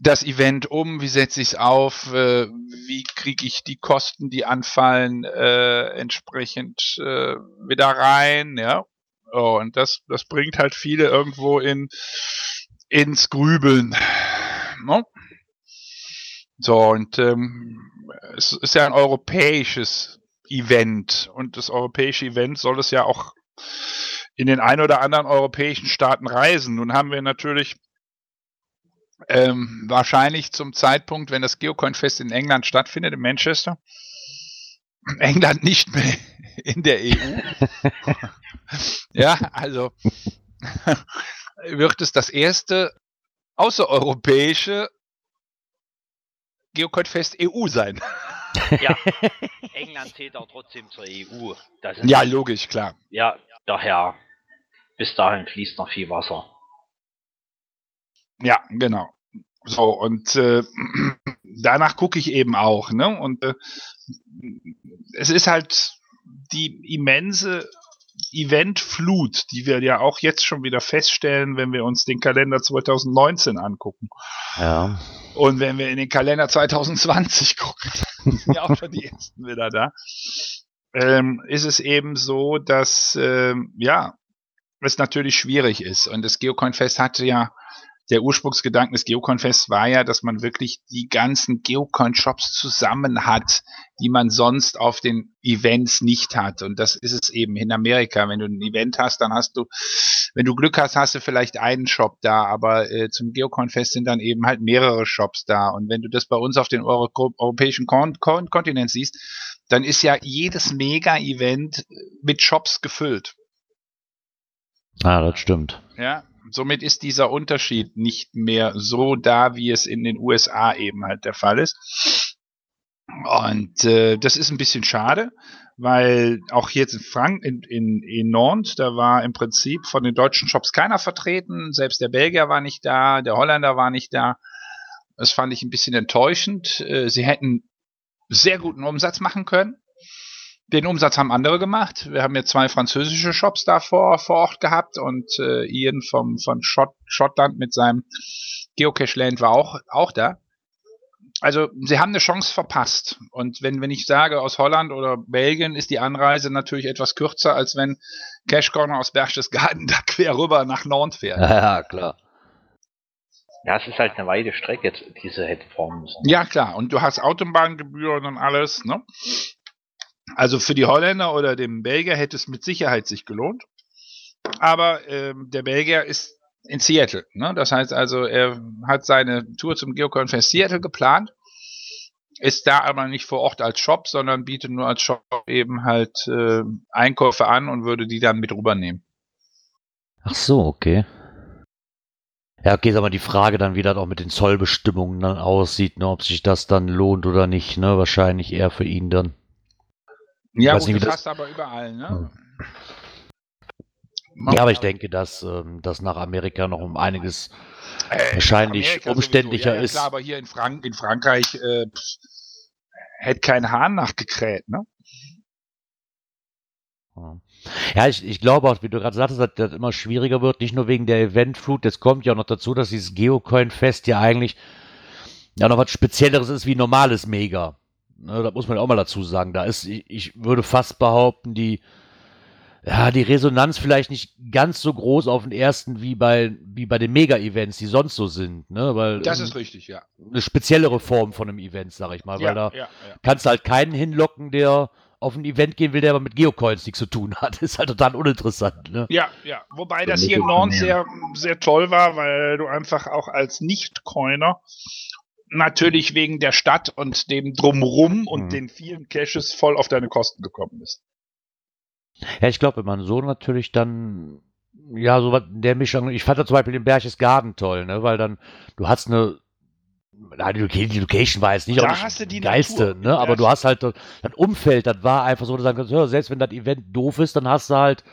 das Event um, wie setze ich es auf, äh, wie kriege ich die Kosten, die anfallen, äh, entsprechend äh, wieder rein, ja. Oh, und das, das bringt halt viele irgendwo in, ins Grübeln. No? So, und ähm, es ist ja ein europäisches Event und das europäische Event soll es ja auch in den ein oder anderen europäischen Staaten reisen. Nun haben wir natürlich ähm, wahrscheinlich zum Zeitpunkt, wenn das Geocoin-Fest in England stattfindet, in Manchester, England nicht mehr in der EU. ja, also wird es das erste außereuropäische Geocoin-Fest EU sein. Ja, England zählt auch trotzdem zur EU. Das ist, Ja, logisch, klar. ja, daher, bis dahin fließt noch viel Wasser. Ja, genau. So, und äh, danach gucke ich eben auch, ne? Und äh, es ist halt die immense Eventflut, die wir ja auch jetzt schon wieder feststellen, wenn wir uns den Kalender 2019 angucken. Ja. Und wenn wir in den Kalender 2020 gucken, sind ja auch schon die ersten wieder da, ähm, ist es eben so, dass ähm, ja, es natürlich schwierig ist. Und das Geocoin-Fest hatte ja, der Ursprungsgedanke des Geocoin-Fests war ja, dass man wirklich die ganzen Geocoin-Shops zusammen hat, die man sonst auf den Events nicht hat. Und das ist es eben in Amerika. Wenn du ein Event hast, dann hast du, wenn du Glück hast, hast du vielleicht einen Shop da, aber äh, zum Geocoin-Fest sind dann eben halt mehrere Shops da. Und wenn du das bei uns auf den Euro europäischen Kon Kon Kontinent siehst, dann ist ja jedes Mega-Event mit Shops gefüllt. Ah, das stimmt. Ja, somit ist dieser Unterschied nicht mehr so da, wie es in den USA eben halt der Fall ist. Und äh, das ist ein bisschen schade, weil auch jetzt in Frank in, in, in Nantes, da war im Prinzip von den deutschen Shops keiner vertreten, selbst der Belgier war nicht da, der Holländer war nicht da. Das fand ich ein bisschen enttäuschend. Äh, sie hätten sehr guten Umsatz machen können. Den Umsatz haben andere gemacht. Wir haben ja zwei französische Shops da vor, vor Ort gehabt und äh, Ian vom, von Schott, Schottland mit seinem Geocache Land war auch, auch da. Also sie haben eine Chance verpasst. Und wenn, wenn ich sage, aus Holland oder Belgien ist die Anreise natürlich etwas kürzer, als wenn Cash Corner aus Berchtesgaden da quer rüber nach Nantes fährt. Ja, klar. Ja, es ist halt eine weite Strecke, die sie hätte fahren müssen. Ja, klar. Und du hast Autobahngebühren und alles, ne? Also für die Holländer oder den Belgier hätte es mit Sicherheit sich gelohnt. Aber ähm, der Belgier ist in Seattle. Ne? Das heißt also, er hat seine Tour zum Geocoin Seattle geplant, ist da aber nicht vor Ort als Shop, sondern bietet nur als Shop eben halt äh, Einkäufe an und würde die dann mit rübernehmen. Ach so, okay. Ja, okay, aber die Frage dann, wie das auch mit den Zollbestimmungen dann aussieht, ne, ob sich das dann lohnt oder nicht, ne? Wahrscheinlich eher für ihn dann. Ja, gut, nicht, das das- hast aber überall, ne? Ja, aber ich denke, dass ähm, das nach Amerika noch um einiges Äh, wahrscheinlich Amerika umständlicher sowieso. ja, ja, ist. Klar, aber hier in, Frank in Frankreich äh, pff, hätte kein Hahn nachgekräht, ne? Ja. Ja, ich, ich glaube auch, wie du gerade sagtest, dass das immer schwieriger wird, nicht nur wegen der Eventflut, jetzt kommt ja auch noch dazu, dass dieses Geocoin-Fest ja eigentlich ja noch was Spezielleres ist wie normales Mega. Ne, das muss man auch mal dazu sagen. Da ist, ich, ich würde fast behaupten, die, ja, die Resonanz vielleicht nicht ganz so groß auf den ersten wie bei, wie bei den Mega-Events, die sonst so sind, ne, weil Das ist richtig, ja. eine speziellere Form von einem Event, sag ich mal, weil Ja, da ja, ja. kannst du halt keinen hinlocken, der auf ein Event gehen will, der aber mit Geocoins nichts zu tun hat. Ist halt total uninteressant, ne? Ja, ja. Wobei das hier in mehr- sehr, sehr toll war, weil du einfach auch als Nicht-Coiner natürlich wegen der Stadt und dem Drumrum und Mhm. den vielen Caches voll auf deine Kosten gekommen bist. Ja, ich glaube, wenn man so natürlich dann, ja, so was der Mischung, ich fand da zum Beispiel den Berchtesgaden toll, ne, weil dann, du hast eine, na, die Loca- die Location war jetzt nicht Da auch hast du die geilste, Natur. ne, aber du hast halt das das Umfeld, das war einfach so, dass du sagen kannst, ja, selbst wenn das Event doof ist, dann hast du halt,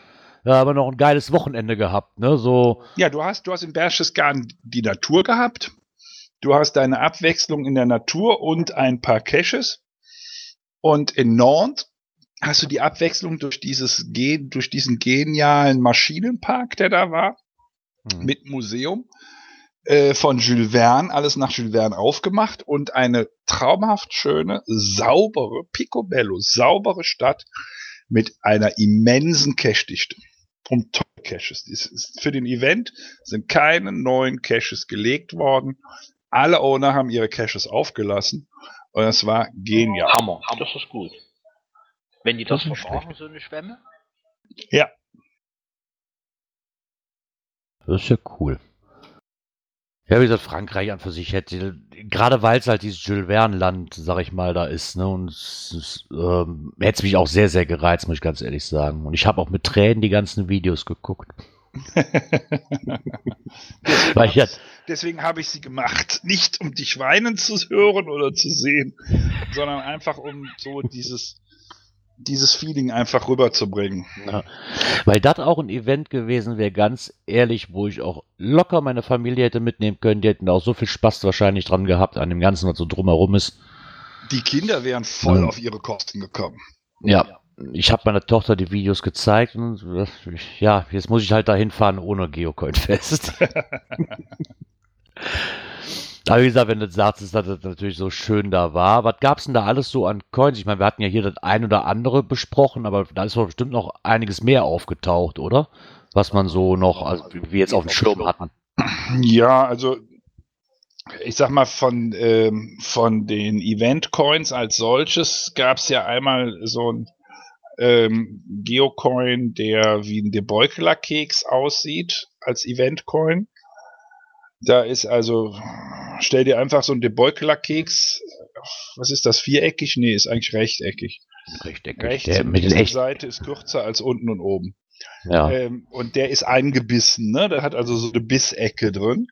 ja, aber noch ein geiles Wochenende gehabt, ne, so, Ja, du hast, du hast in Berchtesgaden die Natur gehabt. Du hast deine Abwechslung in der Natur und ein paar Caches. Und in Nantes hast du die Abwechslung durch dieses, Gen- durch diesen genialen Maschinenpark, der da war. hm. mit Museum äh, von Jules Verne, alles nach Jules Verne aufgemacht und eine traumhaft schöne, saubere, picobello, saubere Stadt mit einer immensen Cache-Dichte. Tolle Caches. Für den Event sind keine neuen Caches gelegt worden. Alle Owner haben ihre Caches aufgelassen und es war genial. Hammer, das ist gut. Wenn die das, Das verbrauchen, so eine Schwemme. Ja, Das ist ja cool. Ja, wie gesagt, Frankreich an für sich hätte, gerade weil es halt dieses Jules Verne-Land, sag ich mal, da ist, ne, und es, es ähm, hätte es mich auch sehr, sehr gereizt, muss ich ganz ehrlich sagen. Und ich habe auch mit Tränen die ganzen Videos geguckt. Weil ich ja, Deswegen habe ich sie gemacht. Nicht um dich weinen zu hören oder zu sehen, sondern einfach um so dieses, dieses Feeling einfach rüberzubringen. Ja. Weil das auch ein Event gewesen wäre, ganz ehrlich, wo ich auch locker meine Familie hätte mitnehmen können. Die hätten auch so viel Spaß wahrscheinlich dran gehabt, an dem Ganzen, was so drumherum ist. Die Kinder wären voll Ja. auf ihre Kosten gekommen. Ja, ich habe meiner Tochter die Videos gezeigt und ja, jetzt muss ich halt dahin fahren ohne Geocoin-Fest. Aber wie gesagt, wenn du sagst, dass das natürlich so schön da war, was gab's denn da alles so an Coins? Ich meine, wir hatten ja hier das ein oder andere besprochen, aber da ist doch bestimmt noch einiges mehr aufgetaucht, oder? Was man so noch, also wie jetzt auf dem Schirm hatten. Ja, also ich sag mal, von, ähm, von den Event-Coins als solches gab es ja einmal so ein ähm, Geocoin, der wie ein Debeukeler-Keks aussieht als Event-Coin. Da ist also, stell dir einfach so ein Debeukeler-Keks was ist das, viereckig? Nee, ist eigentlich rechteckig. Rechteckig. Rechts Der mit den. Seite ist kürzer als unten und oben. Ja. Ähm, und der ist eingebissen, ne? Der hat also so eine Bissecke drin.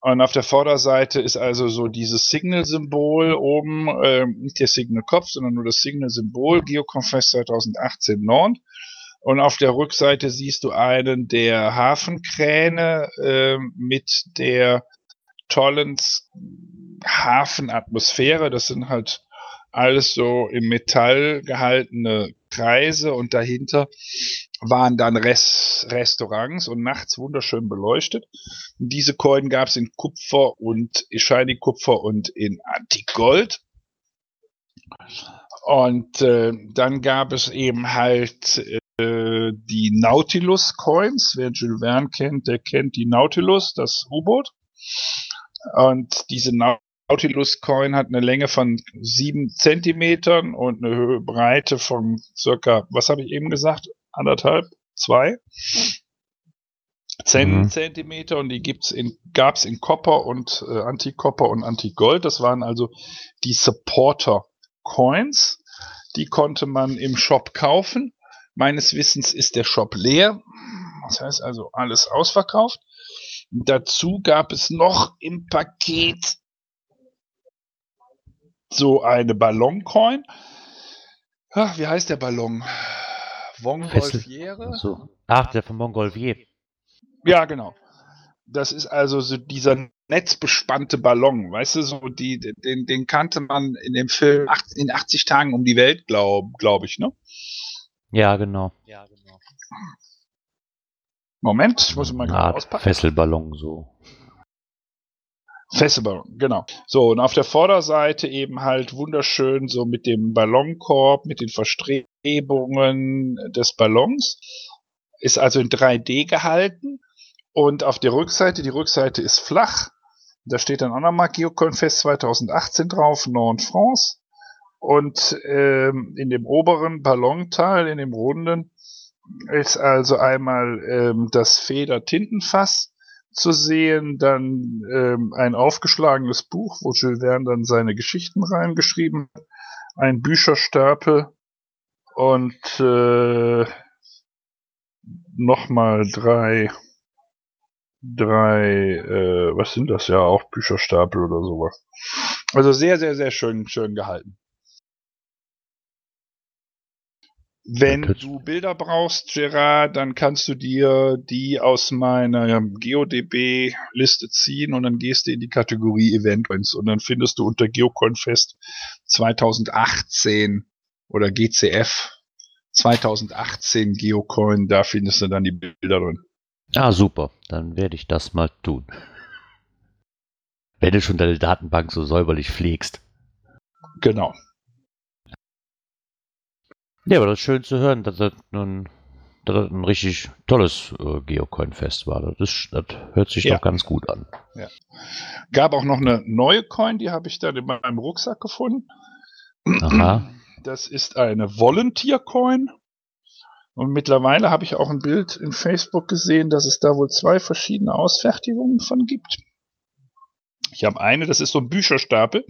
Und auf der Vorderseite ist also so dieses Signal-Symbol oben, ähm, nicht der Signal-Kopf, sondern nur das Signal-Symbol, GeoConfess 2018 Nord. Und auf der Rückseite siehst du einen der Hafenkräne ähm, mit der tollen Hafenatmosphäre. Das sind halt alles so im Metall gehaltene Kreise und dahinter waren dann Res Restaurants und nachts wunderschön beleuchtet. Und diese Coin gab es in Kupfer und Shiny Kupfer und in Antigold. Und äh, dann gab es eben halt äh, die Nautilus Coins. Wer Jules Verne kennt, der kennt die Nautilus, das U-Boot. Und diese Nautilus Coin hat eine Länge von sieben Zentimetern und eine Höhe, Breite von circa, was habe ich eben gesagt, anderthalb, zwei Mhm. Zentimeter und die gibt's in, gab's in Copper und äh, Anti-Copper und Anti-Gold. Das waren also die Supporter Coins. Die konnte man im Shop kaufen. Meines Wissens ist der Shop leer. Das heißt also alles ausverkauft. Dazu gab es noch im Paket so eine Balloncoin. Ach, wie heißt der Ballon? Vongolfiere? So. Ach, der von Montgolfier. Ja, genau. Das ist also so dieser netzbespannte Ballon, weißt du, so die, den, den kannte man in dem Film in 80 Tagen um die Welt, glaube glaub ich, ne? Ja, genau. Moment, ich muss mal Eine gerade Art auspacken. Fesselballon so. Festival, genau. So, und auf der Vorderseite eben halt wunderschön so mit dem Ballonkorb, mit den Verstrebungen des Ballons. Ist also in 3D gehalten. Und auf der Rückseite, die Rückseite ist flach. Da steht dann auch nochmal Geoconfest 2018 drauf, Nord France. Und ähm, in dem oberen Ballonteil, in dem runden, ist also einmal ähm, das Feder-Tintenfass zu sehen, dann ähm, ein aufgeschlagenes Buch, wo Jules Verne dann seine Geschichten reingeschrieben hat, ein Bücherstapel und äh, nochmal drei, drei, äh, was sind das ja, auch Bücherstapel oder sowas. Also sehr, sehr, sehr schön, schön gehalten. Wenn du Bilder brauchst, Gerard, dann kannst du dir die aus meiner GeoDB-Liste ziehen und dann gehst du in die Kategorie Events und dann findest du unter GeoConfest 2018 oder GCF 2018 Geocoin, da findest du dann die Bilder drin. Ah, super. Dann werde ich das mal tun. Wenn du schon deine Datenbank so säuberlich pflegst. Genau. Ja, aber das ist schön zu hören, dass das nun dass das ein richtig tolles äh, Geocoin-Fest war. Das, ist, das hört sich Ja. doch ganz gut an. Gab auch noch eine neue Coin, die habe ich dann in meinem Rucksack gefunden. Aha. Das ist eine Volunteer Coin. Und mittlerweile habe ich auch ein Bild in Facebook gesehen, dass es da wohl zwei verschiedene Ausfertigungen von gibt. Ich habe eine, das ist so ein Bücherstapel.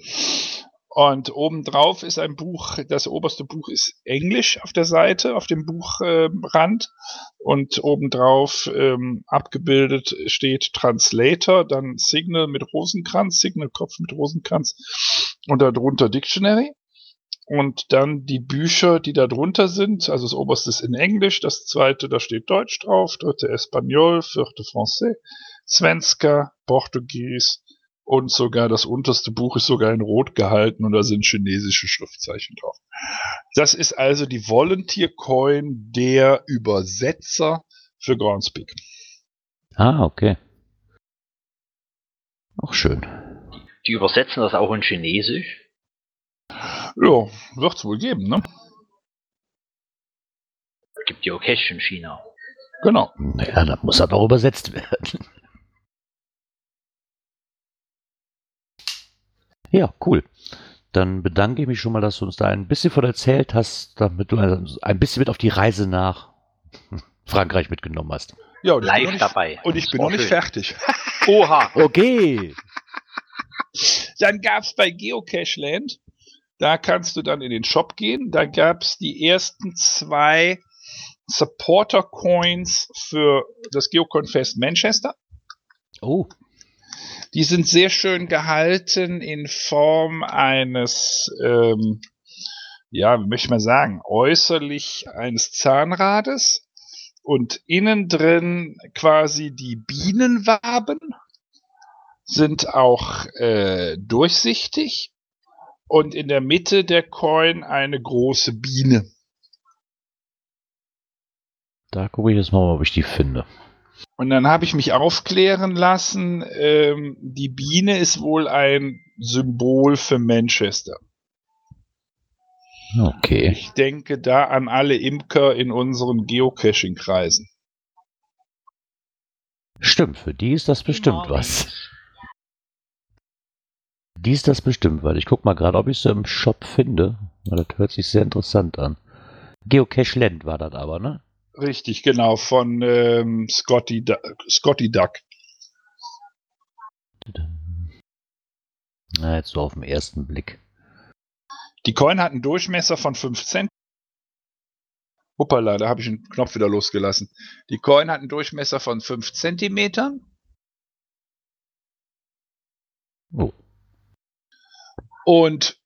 Und obendrauf ist ein Buch, das oberste Buch ist Englisch auf der Seite, auf dem Buchrand. und obendrauf ähm, abgebildet steht Translator, dann Signal mit Rosenkranz, Signal-Kopf mit Rosenkranz und darunter Dictionary. Und dann die Bücher, die da drunter sind. Also das oberste ist in Englisch, das zweite, da steht Deutsch drauf, dritte Espanol, vierte Français, Svenska, Portugies und sogar das unterste Buch ist sogar in Rot gehalten und da sind chinesische Schriftzeichen drauf. Das ist also die Volunteer Coin der Übersetzer für Groundspeak. Ah, okay. Auch schön. Die übersetzen das auch in Chinesisch. Ja, wird's wohl geben, ne? Gibt ja auch Cash in China. Genau. Naja, dann muss das auch übersetzt werden. Ja, cool. Dann bedanke ich mich schon mal, dass du uns da ein bisschen von erzählt hast, damit du also ein bisschen mit auf die Reise nach Frankreich mitgenommen hast. Ja, und ich bin Live noch nicht, dabei. Und ich bin noch nicht fertig. Oha! Okay. Dann gab es bei Geocache Land, da kannst du dann in den Shop gehen, da gab es die ersten zwei Supporter Coins für das Geocoin Fest Manchester. Oh, Die sind sehr schön gehalten in Form eines, ähm, ja, wie möchte ich mal sagen, äußerlich eines Zahnrades und innen drin quasi die Bienenwaben sind auch äh, durchsichtig und in der Mitte der Coin eine große Biene. da gucke ich jetzt mal, ob ich die finde. Und dann habe ich mich aufklären lassen, ähm, die Biene ist wohl ein Symbol für Manchester. Okay. Ich denke da an alle Imker in unseren Geocaching-Kreisen. Stimmt, für die ist das bestimmt was. Die ist das bestimmt, weil ich guck mal gerade, ob ich sie im Shop finde. Weil das hört sich sehr interessant an. Geocache Land war das aber, ne? Richtig, genau, von ähm, Scotty, Du Scotty Duck. Na, jetzt so auf den ersten Blick. Die Coin hat einen Durchmesser von 5 Cent. Hoppala, da habe ich einen Knopf wieder losgelassen. Die Coin hat einen Durchmesser von 5 Zentimetern Oh, und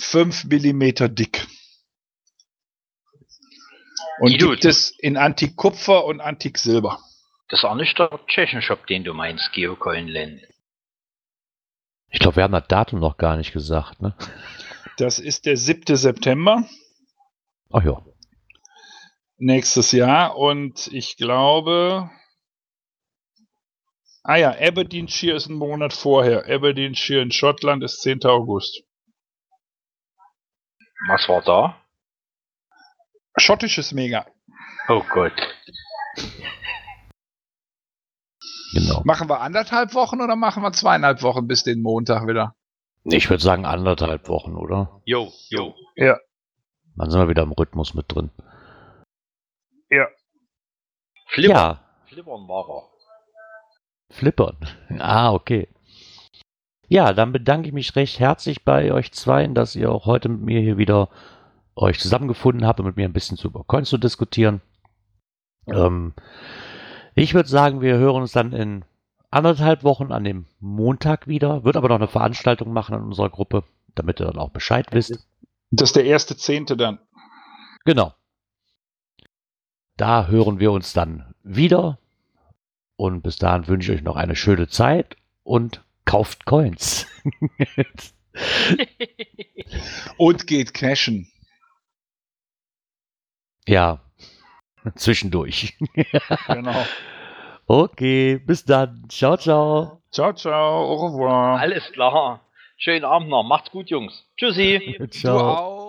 5 Millimeter dick. Und Guido, gibt du- es in Antik-Kupfer und Antik-Silber. Das ist auch nicht der Tschechenshop, den du meinst, Geocoin Land. ich glaube, wir haben das Datum noch gar nicht gesagt, ne? Das ist der 7. September Ach ja. nächstes Jahr und ich glaube. Ah ja, Aberdeenshire ist ein Monat vorher. Aberdeenshire in Schottland ist 10. August. Was war da? Schottisches Mega. Oh Gott. Genau. Machen wir anderthalb Wochen oder machen wir zweieinhalb Wochen bis den Montag wieder? Ich würde sagen anderthalb Wochen, oder? Jo, jo. Ja. Dann sind wir wieder im Rhythmus mit drin. Flippern. Ja, Flippern war er. Flippern. Ah, okay. Ja, dann bedanke ich mich recht herzlich bei euch zweien, dass ihr auch heute mit mir hier wieder euch zusammengefunden habt, um mit mir ein bisschen zu über Coins zu diskutieren. Ähm, ich würde sagen, wir hören uns dann in anderthalb Wochen an dem Montag wieder. Wird aber noch eine Veranstaltung machen in unserer Gruppe, damit ihr dann auch Bescheid wisst. Das ist der erste Zehnte dann. Genau. Da hören wir uns dann wieder. Und bis dahin wünsche ich euch noch eine schöne Zeit und kauft Coins. Und geht cashen. Ja, zwischendurch. Genau. okay, bis dann. Ciao, ciao. ciao, ciao. Au revoir. Alles klar. Schönen Abend noch. Macht's gut, Jungs. Tschüssi. Du ciao. auch.